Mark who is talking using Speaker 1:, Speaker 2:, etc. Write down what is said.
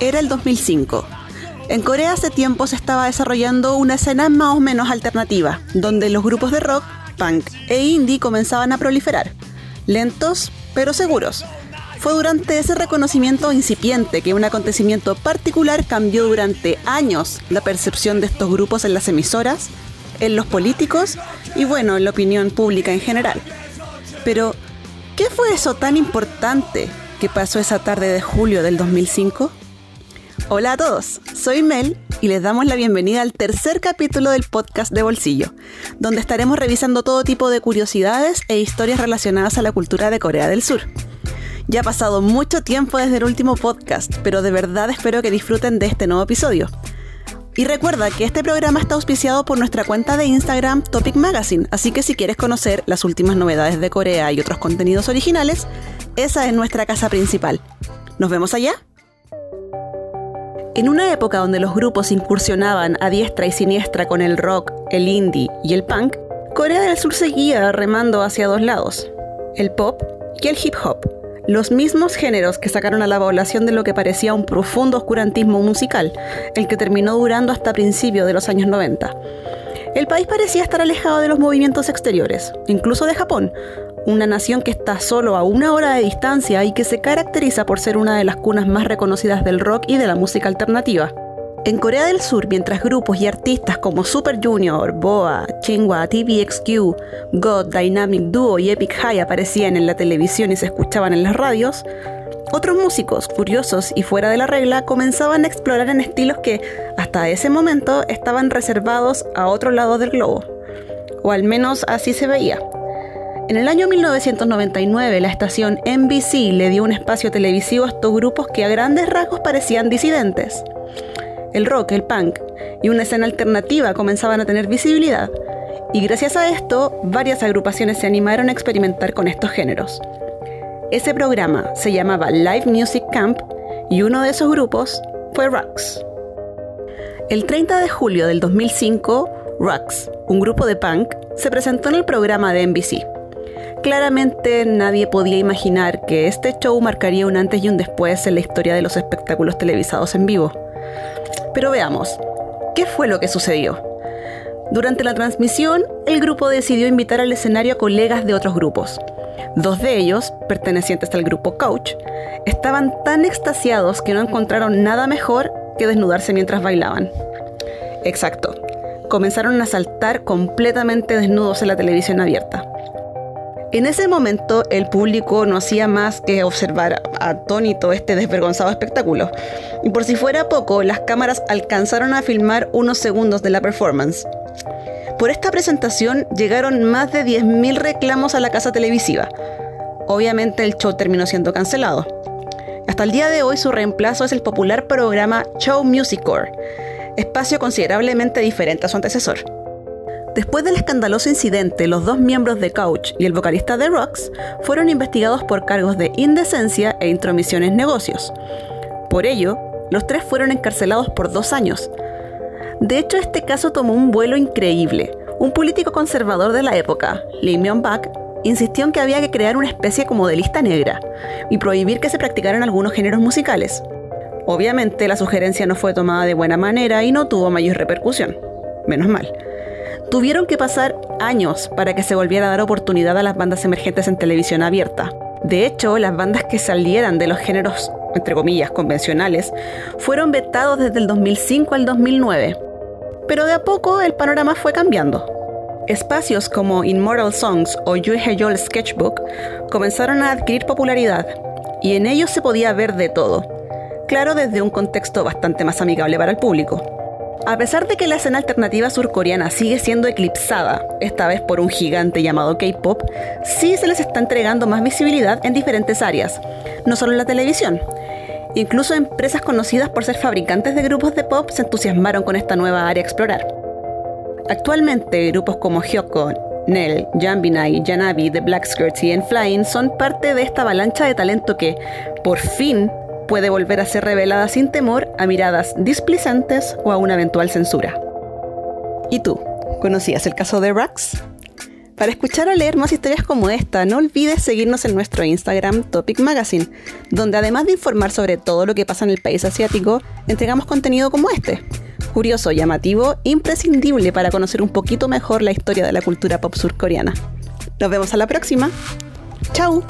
Speaker 1: Era el 2005. En Corea hace tiempo se estaba desarrollando una escena más o menos alternativa, donde los grupos de rock, punk e indie comenzaban a proliferar. Lentos, pero seguros. Fue durante ese reconocimiento incipiente que un acontecimiento particular cambió durante años la percepción de estos grupos en las emisoras, en los políticos y bueno, en la opinión pública en general. Pero, ¿qué fue eso tan importante que pasó esa tarde de julio del 2005? Hola a todos, soy Mel y les damos la bienvenida al tercer capítulo del podcast de Bolsillo, donde estaremos revisando todo tipo de curiosidades e historias relacionadas a la cultura de Corea del Sur. Ya ha pasado mucho tiempo desde el último podcast, pero de verdad espero que disfruten de este nuevo episodio. Y recuerda que este programa está auspiciado por nuestra cuenta de Instagram Topic Magazine, así que si quieres conocer las últimas novedades de Corea y otros contenidos originales, esa es nuestra casa principal. ¿Nos vemos allá? En una época donde los grupos incursionaban a diestra y siniestra con el rock, el indie y el punk, Corea del Sur seguía remando hacia dos lados, el pop y el hip hop, los mismos géneros que sacaron a la población de lo que parecía un profundo oscurantismo musical, el que terminó durando hasta principios de los años 90. El país parecía estar alejado de los movimientos exteriores, incluso de Japón, una nación que está solo a una hora de distancia y que se caracteriza por ser una de las cunas más reconocidas del rock y de la música alternativa. En Corea del Sur, mientras grupos y artistas como Super Junior, Boa, Chingwa, TVXQ, God, Dynamic Duo y Epic High aparecían en la televisión y se escuchaban en las radios, otros músicos, curiosos y fuera de la regla, comenzaban a explorar en estilos que, hasta ese momento, estaban reservados a otro lado del globo. O al menos así se veía. En el año 1999, la estación NBC le dio un espacio televisivo a estos grupos que a grandes rasgos parecían disidentes. El rock, el punk y una escena alternativa comenzaban a tener visibilidad, y gracias a esto, varias agrupaciones se animaron a experimentar con estos géneros. Ese programa se llamaba Live Music Camp y uno de esos grupos fue Rux. El 30 de julio del 2005, Rux, un grupo de punk, se presentó en el programa de NBC. Claramente nadie podía imaginar que este show marcaría un antes y un después en la historia de los espectáculos televisados en vivo. Pero veamos, ¿qué fue lo que sucedió? Durante la transmisión, el grupo decidió invitar al escenario a colegas de otros grupos. Dos de ellos, pertenecientes al grupo Coach, estaban tan extasiados que no encontraron nada mejor que desnudarse mientras bailaban. Exacto, comenzaron a saltar completamente desnudos en la televisión abierta. En ese momento el público no hacía más que observar atónito este desvergonzado espectáculo. Y por si fuera poco, las cámaras alcanzaron a filmar unos segundos de la performance. Por esta presentación llegaron más de 10.000 reclamos a la casa televisiva. Obviamente el show terminó siendo cancelado. Hasta el día de hoy su reemplazo es el popular programa Show Music Core, espacio considerablemente diferente a su antecesor. Después del escandaloso incidente, los dos miembros de Couch y el vocalista de Rocks fueron investigados por cargos de indecencia e intromisión en negocios. Por ello, los tres fueron encarcelados por dos años. De hecho, este caso tomó un vuelo increíble. Un político conservador de la época, Lee Myung-bak, insistió en que había que crear una especie como de lista negra y prohibir que se practicaran algunos géneros musicales. Obviamente la sugerencia no fue tomada de buena manera y no tuvo mayor repercusión. Menos mal. Tuvieron que pasar años para que se volviera a dar oportunidad a las bandas emergentes en televisión abierta. De hecho, las bandas que salieran de los géneros, entre comillas, convencionales, fueron vetados desde el 2005 al 2009. Pero de a poco el panorama fue cambiando. Espacios como Immortal Songs o Heyol Sketchbook comenzaron a adquirir popularidad, y en ellos se podía ver de todo, claro desde un contexto bastante más amigable para el público. A pesar de que la escena alternativa surcoreana sigue siendo eclipsada, esta vez por un gigante llamado K-Pop, sí se les está entregando más visibilidad en diferentes áreas, no solo en la televisión. Incluso empresas conocidas por ser fabricantes de grupos de pop se entusiasmaron con esta nueva área a explorar. Actualmente, grupos como Hyoko, Nell, Jambinai, Janabi, The Black Skirts y Flying son parte de esta avalancha de talento que, por fin, puede volver a ser revelada sin temor a miradas displicentes o a una eventual censura. ¿Y tú? ¿Conocías el caso de Rux? Para escuchar o leer más historias como esta, no olvides seguirnos en nuestro Instagram Topic Magazine, donde además de informar sobre todo lo que pasa en el país asiático, entregamos contenido como este. Curioso, llamativo, imprescindible para conocer un poquito mejor la historia de la cultura pop surcoreana. Nos vemos a la próxima. ¡Chao!